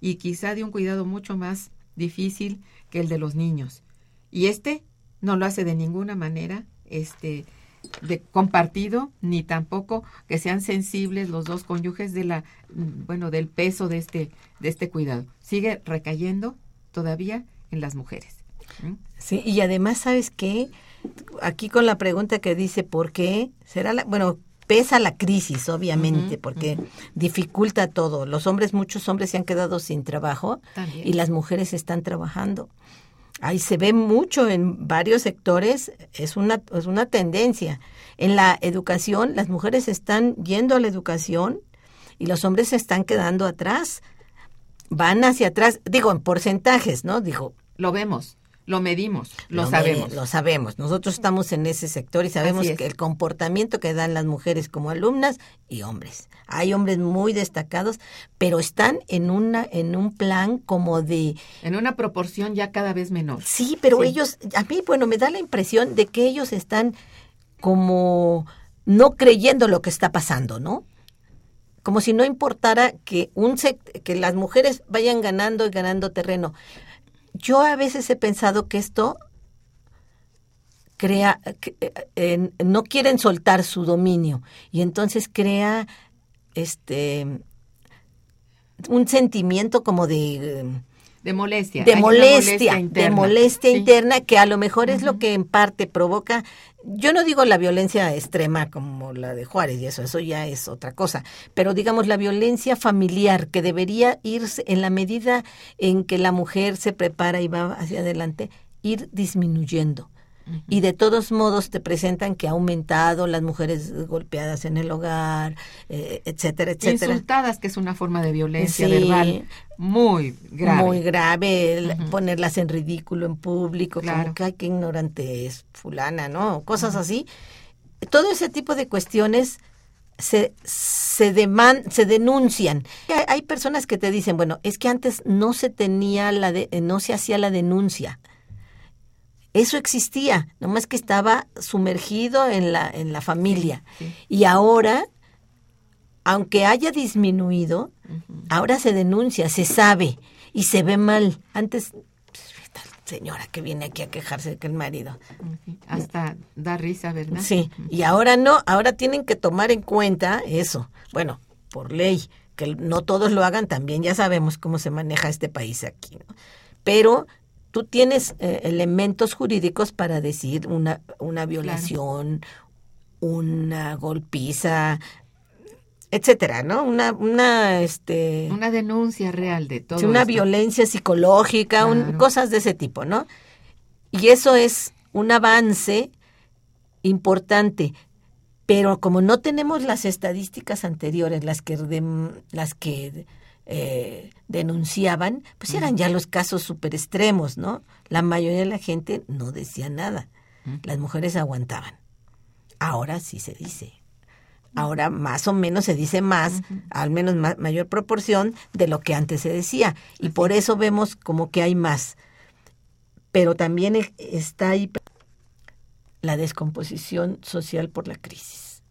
y quizá de un cuidado mucho más difícil que el de los niños. Y este no lo hace de ninguna manera este de compartido ni tampoco que sean sensibles los dos cónyuges de la mm, bueno del peso de este de este cuidado. Sigue recayendo todavía en las mujeres. ¿Mm? Sí, y además, ¿sabes qué? Aquí con la pregunta que dice, ¿por qué? Será la, bueno, pesa la crisis, obviamente, porque dificulta todo. Los hombres, muchos hombres se han quedado sin trabajo También. y las mujeres están trabajando. Ahí se ve mucho en varios sectores, es una, es una tendencia. En la educación, las mujeres están yendo a la educación y los hombres se están quedando atrás. Van hacia atrás, digo, en porcentajes, ¿no? Digo, Lo vemos, lo medimos, lo, Lo sabemos. Lo sabemos. Nosotros estamos en ese sector y sabemos es. que el comportamiento que dan las mujeres como alumnas y hombres. Hay hombres muy destacados, pero están en una en un plan como de En una proporción ya cada vez menor. sí, pero Sí. ellos a mí bueno, me da la impresión de que ellos están como no creyendo lo que está pasando, ¿no? Como si no importara que un que las mujeres vayan ganando y ganando terreno. Yo a veces he pensado que esto crea, eh, no quieren soltar su dominio y entonces crea este un sentimiento como de, eh, De molestia. de molestia, de molestia Sí. interna que a lo mejor es lo que en parte provoca, yo no digo la violencia extrema como la de Juárez y eso, eso ya es otra cosa, pero digamos la violencia familiar que debería irse en la medida en que la mujer se prepara y va hacia adelante, ir disminuyendo. Y de todos modos te presentan que ha aumentado las mujeres golpeadas en el hogar, eh, etcétera, etcétera. Insultadas, que es una forma de violencia Sí. verbal muy grave. Muy grave, el ponerlas en ridículo en público, Claro. como que ay, qué ignorante es fulana, ¿no? Cosas así. Todo ese tipo de cuestiones se, se, deman- se denuncian. Hay, hay personas que te dicen, bueno, es que antes no se tenía la de, no se hacía la denuncia. Eso existía, nomás que estaba sumergido en la, en la familia. sí. Y ahora, aunque haya disminuido, ahora se denuncia, se sabe y se ve mal. Antes, pues, esta señora que viene aquí a quejarse de que el marido. Hasta da risa, ¿verdad? Sí, y ahora no, ahora tienen que tomar en cuenta eso. Bueno, por ley, que no todos lo hagan, también ya sabemos cómo se maneja este país aquí, ¿no? Pero tú tienes eh, elementos jurídicos para decir una, una violación, una golpiza, etcétera, ¿no? Una, una, este, Una denuncia real de todo. una esto. violencia psicológica, un- cosas de ese tipo, ¿no? Y eso es un avance importante, pero como no tenemos las estadísticas anteriores, las que las que eh, denunciaban, pues eran ya los casos super extremos, ¿no? La mayoría de la gente no decía nada, las mujeres aguantaban. Ahora sí se dice. Ahora más o menos se dice más, al menos ma- mayor proporción de lo que antes se decía. Y por eso vemos como que hay más. Pero también e- está ahí la descomposición social por la crisis.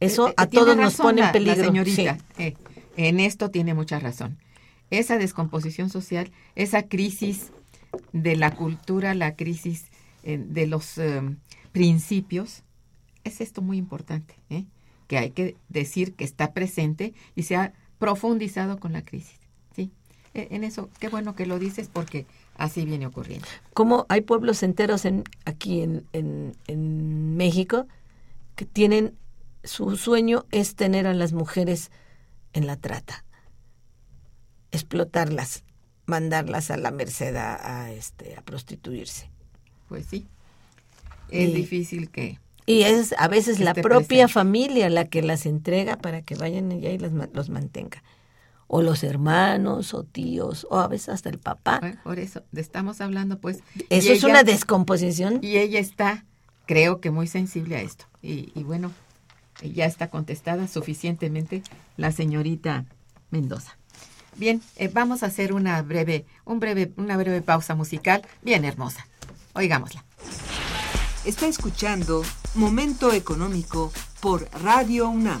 Eso Eh, eh, a todos nos pone en la peligro. señorita, Sí. eh, en esto tiene mucha razón. Esa descomposición social, esa crisis de la cultura, la crisis eh, de los eh, principios, es esto muy importante, ¿eh? que hay que decir que está presente y se ha profundizado con la crisis. ¿sí? Eh, En eso, qué bueno que lo dices porque así viene ocurriendo. Como hay pueblos enteros en, aquí en, en México que tienen, su sueño es tener a las mujeres en la trata, explotarlas, mandarlas a la merced a, a, este, a prostituirse. Pues sí, es Y- difícil que... Y es a veces la propia presente. familia la que las entrega para que vayan allá y las los mantenga. O los hermanos, o tíos, o a veces hasta el papá. Bueno, por eso, estamos hablando pues... Eso es ella- una descomposición. Y ella está, creo que muy sensible a esto. Y, y bueno, ya está contestada suficientemente la señorita Mendoza. Bien, eh, vamos a hacer una breve, un breve, una breve pausa musical, bien hermosa. Oigámosla. Está escuchando Momento Económico por Radio UNAM.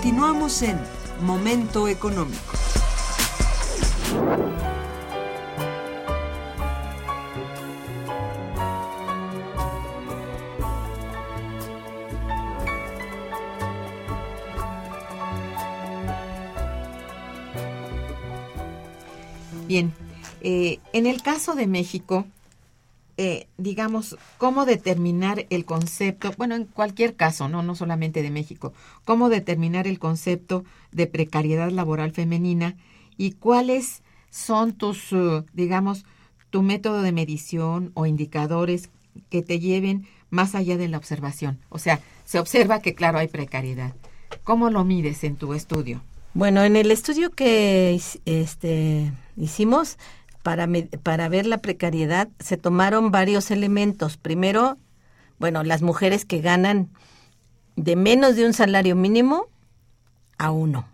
Continuamos en Momento Económico. Bien, eh, en el caso de México, digamos, cómo determinar el concepto, bueno, en cualquier caso, no, no solamente de México, cómo determinar el concepto de precariedad laboral femenina y cuáles son tus, eh, digamos, tu método de medición o indicadores que te lleven más allá de la observación. O sea, se observa que, claro, hay precariedad. ¿Cómo lo mides en tu estudio? Bueno, en el estudio que este, hicimos para, para ver la precariedad se tomaron varios elementos. Primero, bueno, las mujeres que ganan de menos de un salario mínimo a uno.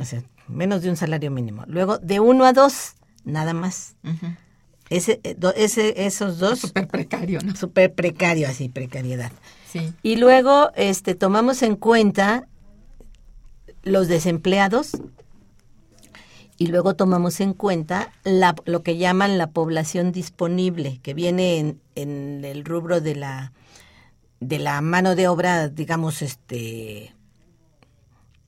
O sea, menos de un salario mínimo. Luego, de uno a dos, nada más. Ese, eh, ese, esos dos, Súper precario, ¿no? súper precario, así, precariedad. Sí. Y luego este, tomamos en cuenta los desempleados y luego tomamos en cuenta la, lo que llaman la población disponible, que viene en, en el rubro de la, de la mano de obra, digamos, este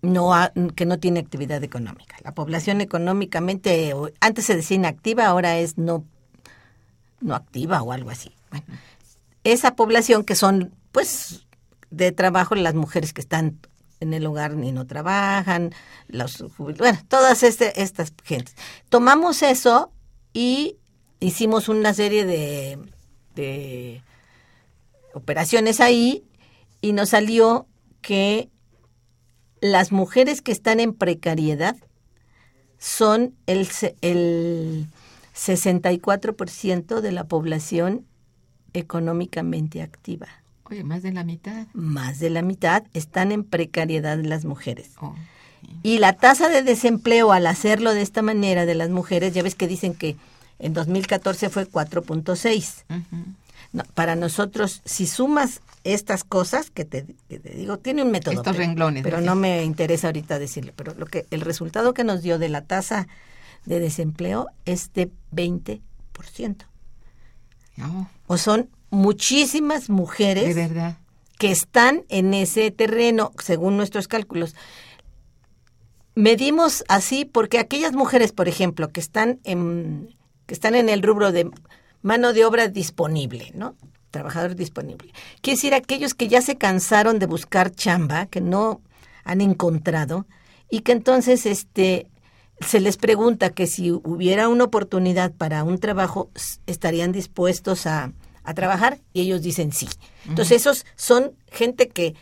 no ha- que no tiene actividad económica. La población económicamente, antes se decía inactiva, ahora es no, no activa o algo así. Bueno, esa población que son, pues, de trabajo, las mujeres que están en el hogar y no trabajan, los bueno, todas este, estas gentes. Tomamos eso y hicimos una serie de, de operaciones ahí y nos salió que las mujeres que están en precariedad son el, el 64% de la población económicamente activa. Oye, más de la mitad. Más de la mitad están en precariedad las mujeres. Oh, Y la tasa de desempleo al hacerlo de esta manera de las mujeres, ya ves que dicen que en 2014 fue 4.6. ujú. No, para nosotros, si sumas estas cosas que te, que te digo, tiene un método. Estos pero- renglones, Pero ¿no? me interesa ahorita decirlo. Pero lo que el resultado que nos dio de la tasa de desempleo es de 20%. Oh, O son muchísimas de mujeres verdad. que están en ese terreno, según nuestros cálculos. Medimos así porque aquellas mujeres, por ejemplo, que están en, que están en el rubro de mano de obra disponible, ¿no? Trabajador disponible. Quiere decir aquellos que ya se cansaron de buscar chamba, que no han encontrado, y que entonces este se les pregunta que si hubiera una oportunidad para un trabajo, estarían dispuestos a, a trabajar, y ellos dicen sí. Entonces esos son gente que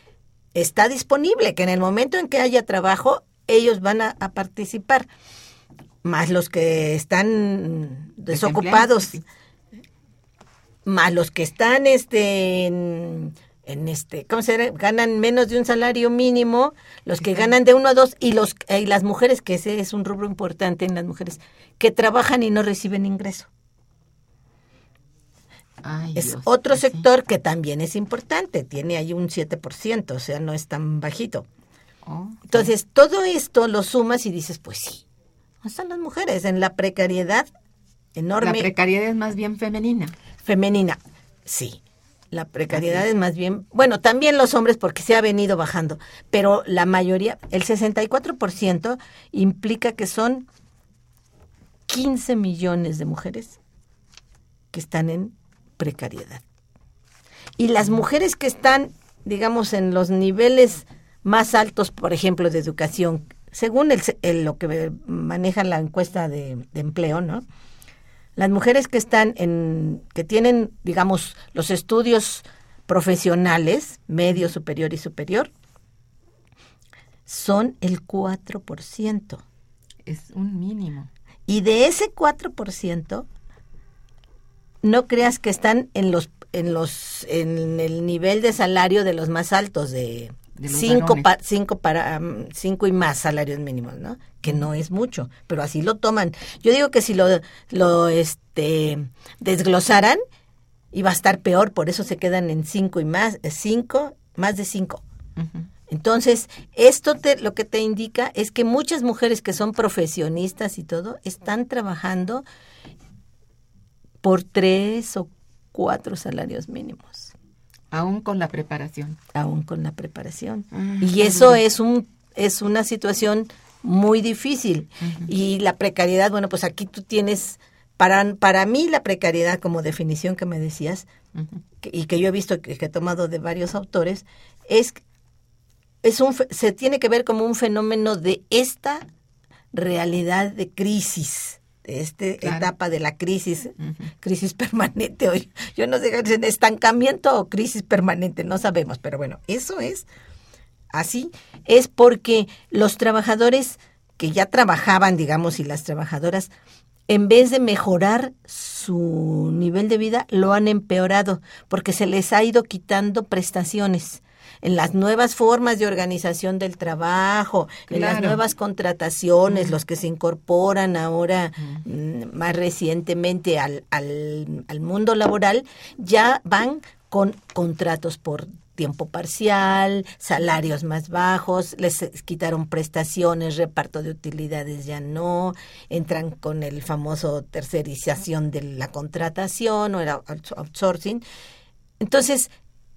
está disponible, que en el momento en que haya trabajo, ellos van a, a participar, más los que están desocupados, más los que están este en, en este, ¿cómo se llama? ganan menos de un salario mínimo, los que ganan de uno a dos y los y las mujeres, que ese es un rubro importante en las mujeres, que trabajan y no reciben ingreso. Ay, Es Dios, otro pues sector que también es importante, tiene ahí un 7%, o sea, no es tan bajito. Oh, Entonces, todo esto lo sumas y dices, pues sí, están las mujeres en la precariedad la enorme precariedad es más bien femenina. femenina. Sí, la precariedad es más bien, bueno, también los hombres porque se ha venido bajando, pero la mayoría, el 64% implica que son 15 millones de mujeres que están en precariedad. Y las mujeres que están, digamos, en los niveles más altos, por ejemplo, de educación, según el, el- lo que maneja la encuesta de, de empleo, ¿no? Las mujeres que están en, que tienen, digamos, los estudios profesionales, medio, superior y superior, son el 4%. Es un mínimo. Y de ese 4%, no creas que están en los en los en el nivel de salario de los más altos de cinco pa- cinco para cinco y más salarios mínimos, ¿no? Que no es mucho, pero así lo toman. Yo digo que si lo lo este desglosaran iba a estar peor, por eso se quedan en cinco y más, eh, cinco, más de cinco. Entonces, esto te, lo que te indica es que muchas mujeres que son profesionistas y todo están trabajando por tres o cuatro salarios mínimos, Aún con la preparación. aún con la preparación. Ah, Y eso es un es una situación muy difícil. Y la precariedad, bueno, pues aquí tú tienes para para mí la precariedad como definición que me decías que- y que yo he visto que, que he tomado de varios autores, es, es un, se tiene que ver como un fenómeno de esta realidad de crisis, esta Claro. etapa de la crisis, crisis [LAUGHS] permanente hoy. Yo no sé, ¿es estancamiento o crisis permanente, no sabemos, pero bueno, eso es así es porque los trabajadores que ya trabajaban, digamos, y las trabajadoras, en vez de mejorar su nivel de vida, lo han empeorado porque se les ha ido quitando prestaciones en las nuevas formas de organización del trabajo, en las nuevas contrataciones, los que se incorporan ahora mm, más recientemente al, al, al mundo laboral, ya van con contratos por tiempo parcial, salarios más bajos, les quitaron prestaciones, reparto de utilidades ya no, entran con el famoso tercerización de la contratación o el out- outsourcing. Entonces,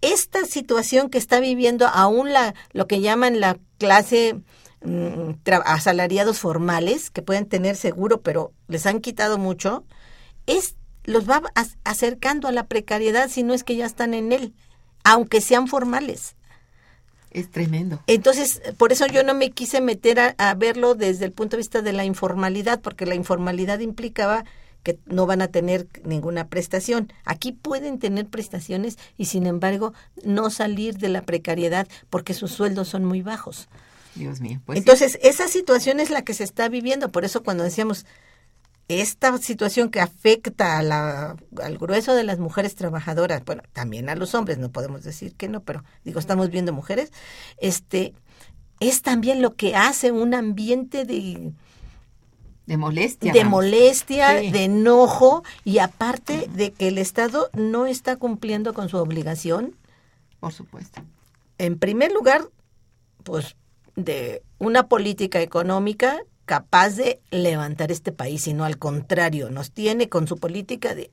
esta situación que está viviendo aún la, lo que llaman la clase mm, asalariados formales, que pueden tener seguro, pero les han quitado mucho, es los va ac- acercando a la precariedad si no es que ya están en él, aunque sean formales. Es tremendo. Entonces, por eso yo no me quise meter a, a verlo desde el punto de vista de la informalidad, porque la informalidad implicaba que no van a tener ninguna prestación. Aquí pueden tener prestaciones y sin embargo no salir de la precariedad porque sus sueldos son muy bajos. Dios mío. Pues sí. Entonces, esa situación es la que se está viviendo. Por eso cuando decíamos, esta situación que afecta a la, al grueso de las mujeres trabajadoras, bueno, también a los hombres, no podemos decir que no, pero digo, estamos viendo mujeres, este, es también lo que hace un ambiente de, de molestia. de molestia, Sí. de enojo, y aparte de que el Estado no está cumpliendo con su obligación, Por supuesto. en primer lugar, pues de una política económica capaz de levantar este país, sino al contrario, nos tiene con su política de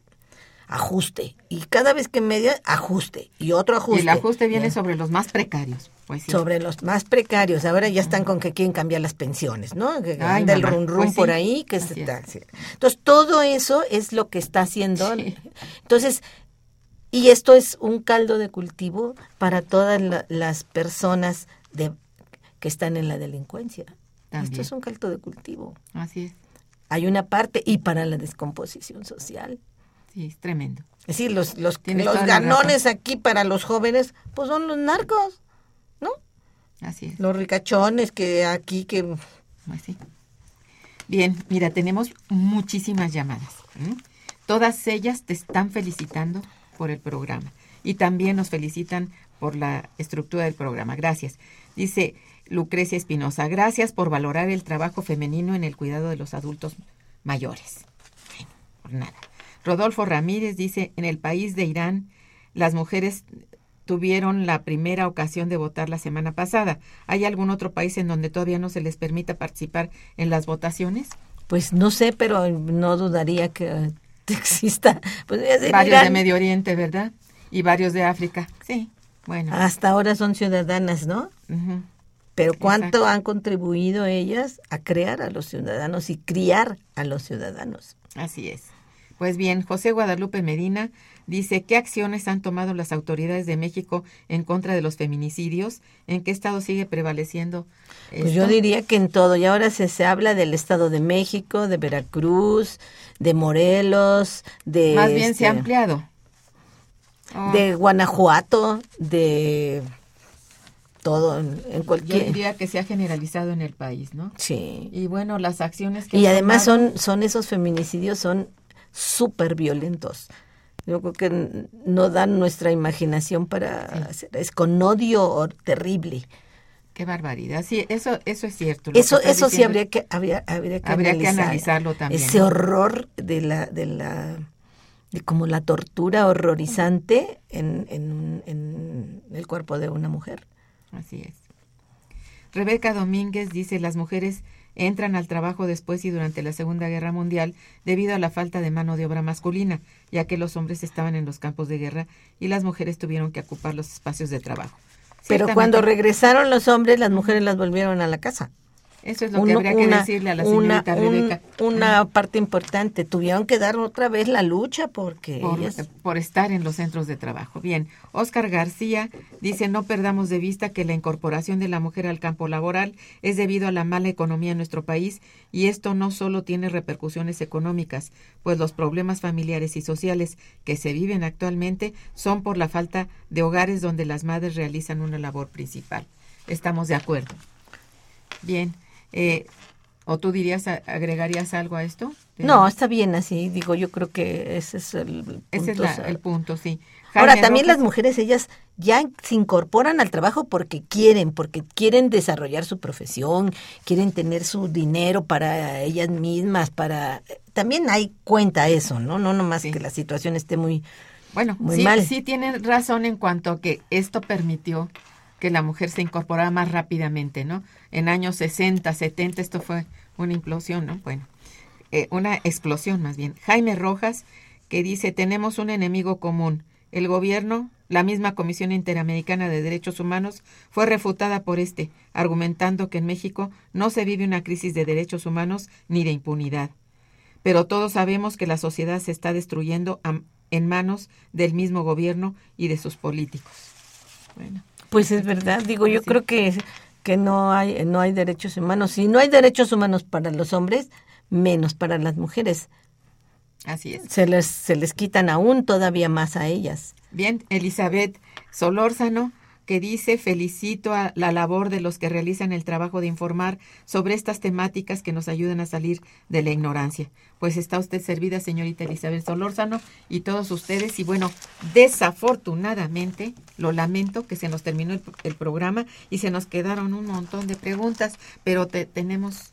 ajuste. Y cada vez que media, ajuste. Y otro Y ajuste. el ajuste viene Ya. sobre los más precarios. Pues sí. Sobre los más precarios. Ahora ya están con que quieren cambiar las pensiones, ¿no? Que Ay, anda el run run pues sí, por ahí. que se está. Entonces, todo eso es lo que está haciendo. Sí. Entonces, y esto es un caldo de cultivo para todas la- las personas de, que están en la delincuencia. También. Esto es un caldo de cultivo. Así es. Hay una parte y para la descomposición social. Sí, es tremendo. Es decir, los, los, los ganones aquí para los jóvenes, pues son los narcos, ¿no? Así es. Los ricachones que aquí que Pues sí. Bien, mira, tenemos muchísimas llamadas. Todas ellas te están felicitando por el programa y también nos felicitan por la estructura del programa. Gracias. Dice Lucrecia Espinosa, gracias por valorar el trabajo femenino en el cuidado de los adultos mayores. Bueno, por nada. Rodolfo Ramírez dice, en el país de Irán, las mujeres tuvieron la primera ocasión de votar la semana pasada. ¿Hay algún otro país en donde todavía no se les permita participar en las votaciones? Pues no sé, pero no dudaría que [LAUGHS] exista. Pues, Varios de Medio Oriente, ¿verdad? Y varios de África. Sí, bueno. Hasta ahora son ciudadanas, ¿no? Pero ¿cuánto Exacto. han contribuido ellas a crear a los ciudadanos y criar a los ciudadanos? Así es. Pues bien, José Guadalupe Medina dice, ¿qué acciones han tomado las autoridades de México en contra de los feminicidios? ¿En qué estado sigue prevaleciendo? Pues yo diría que en todo. Y ahora se, se habla del Estado de México, de Veracruz, de Morelos, de... Más bien se ha este, ampliado. Oh, De Guanajuato, de todo, en, en yo cualquier... diría que se ha generalizado en el país, ¿no? Sí. Y bueno, las acciones que Y además tomado- son, son esos feminicidios, son súper violentos. Yo creo que no dan nuestra imaginación para hacer, es con odio o- terrible. Qué barbaridad. Sí, eso, eso es cierto. Eso, eso sí habría que, habría, habría que Habría que analizar. analizarlo también, Ese horror de la, de la, de como la tortura horrorizante en, en, en el cuerpo de una mujer. Así es. Rebeca Domínguez dice, las mujeres entran al trabajo después y durante la Segunda Guerra Mundial debido a la falta de mano de obra masculina, ya que los hombres estaban en los campos de guerra y las mujeres tuvieron que ocupar los espacios de trabajo. Pero cuando regresaron los hombres, las mujeres las volvieron a la casa. Eso es lo que habría que decirle a la una- señorita un- Rebeca. una parte importante. Tuvieron que dar otra vez la lucha porque por, ellas... por estar en los centros de trabajo. Bien, Oscar García dice, no perdamos de vista que la incorporación de la mujer al campo laboral es debido a la mala economía en nuestro país y esto no solo tiene repercusiones económicas, pues los problemas familiares y sociales que se viven actualmente son por la falta de hogares donde las madres realizan una labor principal. estamos de acuerdo. Bien, eh, ¿o tú dirías, agregarías algo a esto? No, está bien así, digo, yo creo que ese es el punto. Ese es el punto, sí. Ahora, también las mujeres, ellas ya se incorporan al trabajo porque quieren, porque quieren desarrollar su profesión, quieren tener su dinero para ellas mismas, para... También hay cuenta eso, ¿no? No nomás que la situación esté muy, bueno, muy sí, mal. sí tienen razón en cuanto a que esto permitió que la mujer se incorporara más rápidamente, ¿no? En años 60, 70 esto fue una implosión, ¿no? Bueno, eh, una explosión más bien. Jaime Rojas que dice, tenemos un enemigo común, el gobierno, la misma Comisión Interamericana de Derechos Humanos, fue refutada por este, argumentando que en México no se vive una crisis de derechos humanos ni de impunidad. Pero todos sabemos que la sociedad se está destruyendo en manos del mismo gobierno y de sus políticos. Bueno. Pues es verdad, digo, yo creo que, que no, hay, no hay derechos humanos. Si no hay derechos humanos para los hombres, menos para las mujeres. Así es. Se les, se les quitan aún todavía más a ellas. Bien, Elizabeth Solórzano, que dice, felicito a la labor de los que realizan el trabajo de informar sobre estas temáticas que nos ayudan a salir de la ignorancia. Pues está usted servida, señorita Elizabeth Solórzano, y todos ustedes. Y bueno, desafortunadamente, lo lamento que se nos terminó el, programa y se nos quedaron un montón de preguntas, pero tenemos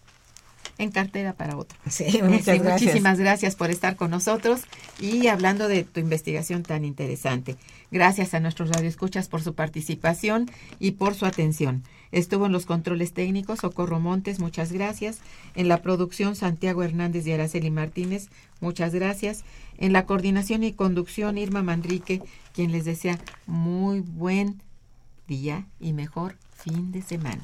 en cartera para otro. Sí, [LAUGHS] muchas gracias. Muchísimas gracias por estar con nosotros y hablando de tu investigación tan interesante. Gracias a nuestros radioescuchas por su participación y por su atención. Estuvo en los controles técnicos Socorro Montes, muchas gracias. En la producción Santiago Hernández y Araceli Martínez, muchas gracias. En la coordinación y conducción Irma Manrique, quien les desea muy buen día y mejor fin de semana.